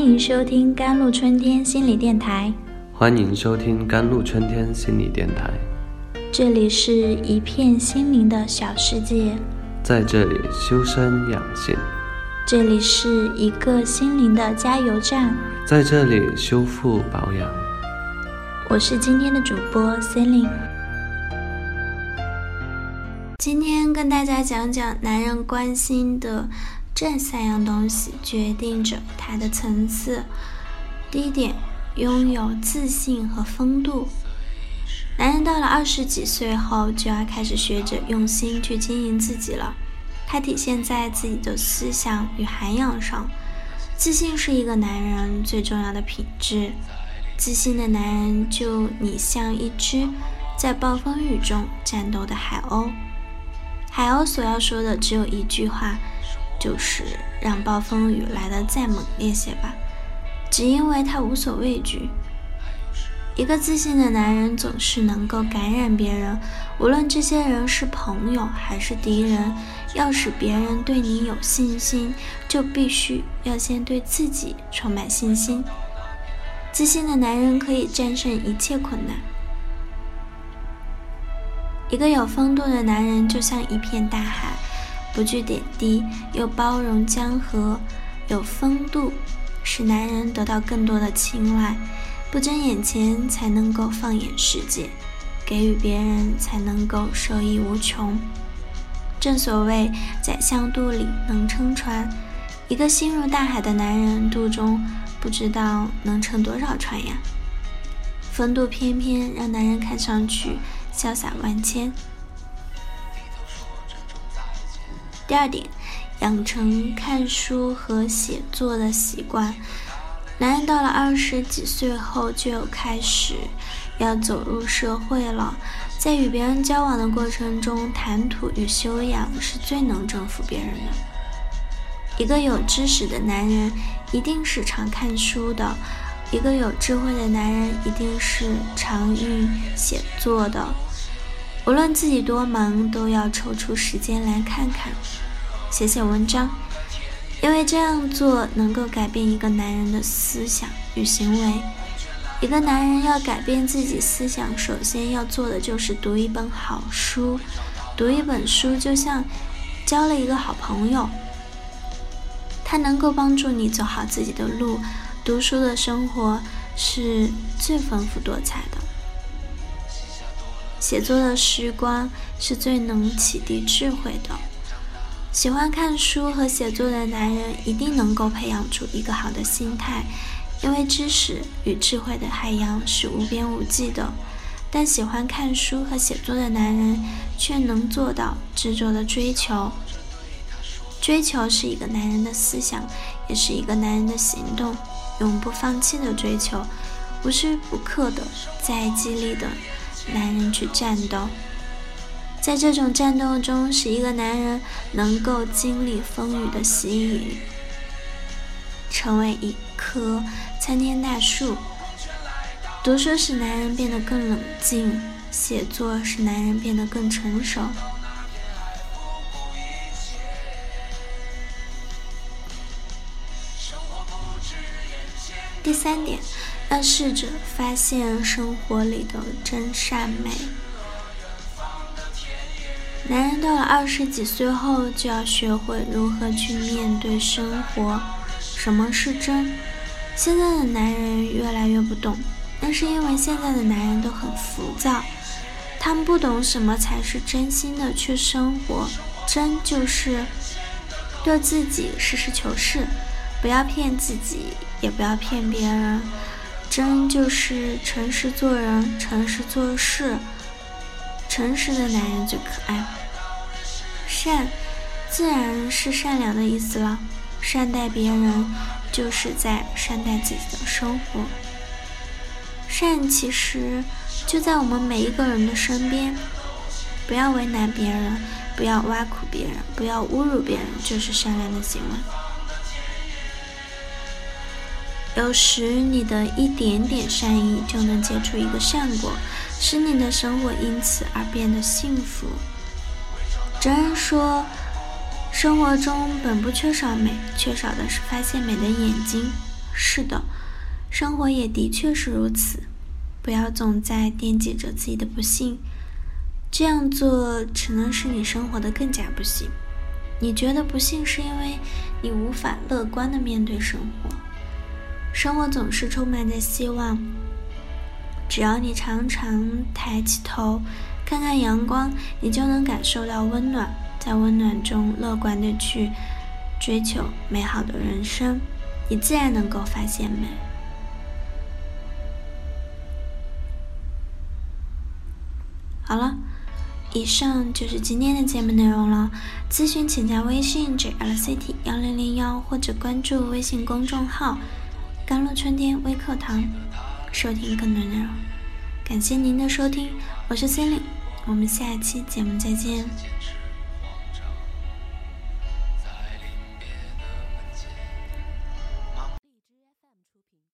欢迎收听甘露春天心理电台。欢迎收听甘露春天心理电台。这里是一片心灵的小世界，在这里修身养性。这里是一个心灵的加油站，在这里修复保养。我是今天的主播 Celine。今天跟大家讲讲男人关心的这三样东西，决定着他的层次。第一点，拥有自信和风度。男人到了二十几岁后，就要开始学着用心去经营自己了。它体现在自己的思想与涵养上。自信是一个男人最重要的品质。自信的男人，就你像一只在暴风雨中战斗的海鸥。海鸥所要说的只有一句话，就是让暴风雨来得再猛烈些吧，只因为他无所畏惧。一个自信的男人总是能够感染别人，无论这些人是朋友还是敌人。要使别人对你有信心，就必须要先对自己充满信心。自信的男人可以战胜一切困难。一个有风度的男人就像一片大海，不惧点滴，又包容江河。有风度，使男人得到更多的青睐。不争眼前，才能够放眼世界；给予别人，才能够受益无穷。正所谓，宰相肚里能撑船。一个心如大海的男人，肚中不知道能撑多少船呀。风度翩翩，让男人看上去潇洒万千。第二点，养成看书和写作的习惯。男人到了二十几岁后，就开始要走入社会了。在与别人交往的过程中，谈吐与修养是最能征服别人的。一个有知识的男人，一定是常看书的；一个有智慧的男人，一定是常用写作的。无论自己多忙，都要抽出时间来看看，写写文章，因为这样做能够改变一个男人的思想与行为。一个男人要改变自己思想，首先要做的就是读一本好书。读一本书，就像交了一个好朋友。他能够帮助你走好自己的路。读书的生活是最丰富多彩的，写作的时光是最能启迪智慧的。喜欢看书和写作的男人，一定能够培养出一个好的心态，因为知识与智慧的海洋是无边无际的。但喜欢看书和写作的男人，却能做到执着的追求。追求是一个男人的思想，也是一个男人的行动，永不放弃的追求，无时不刻的在激励的男人去战斗。在这种战斗中，使一个男人能够经历风雨的洗礼，成为一棵参天大树。读书使男人变得更冷静，写作使男人变得更成熟。第三点，要试着发现生活里的真善美。男人到了二十几岁后，就要学会如何去面对生活。什么是真？现在的男人越来越不懂，那是因为现在的男人都很浮躁，他们不懂什么才是真心的去生活。真就是对自己实事求是。不要骗自己，也不要骗别人。真就是诚实做人，诚实做事。诚实的男人最可爱。善，自然是善良的意思了。善待别人，就是在善待自己的生活。善其实就在我们每一个人的身边。不要为难别人，不要挖苦别人，不要侮辱别人，就是善良的行为。有时你的一点点善意就能结出一个善果，使你的生活因此而变得幸福。哲人说，生活中本不缺少美，缺少的是发现美的眼睛。是的，生活也的确是如此。不要总在惦记着自己的不幸，这样做只能使你生活的更加不幸。你觉得不幸，是因为你无法乐观的面对生活。生活总是充满着希望，只要你常常抬起头，看看阳光，你就能感受到温暖，在温暖中乐观的去追求美好的人生，你自然能够发现美。好了。以上就是今天的节目内容了。咨询请加微信 jlct 幺零零幺或者关注微信公众号“甘露春天微课堂”，收听更多内容。感谢您的收听，我是 Cindy，我们下期节目再见。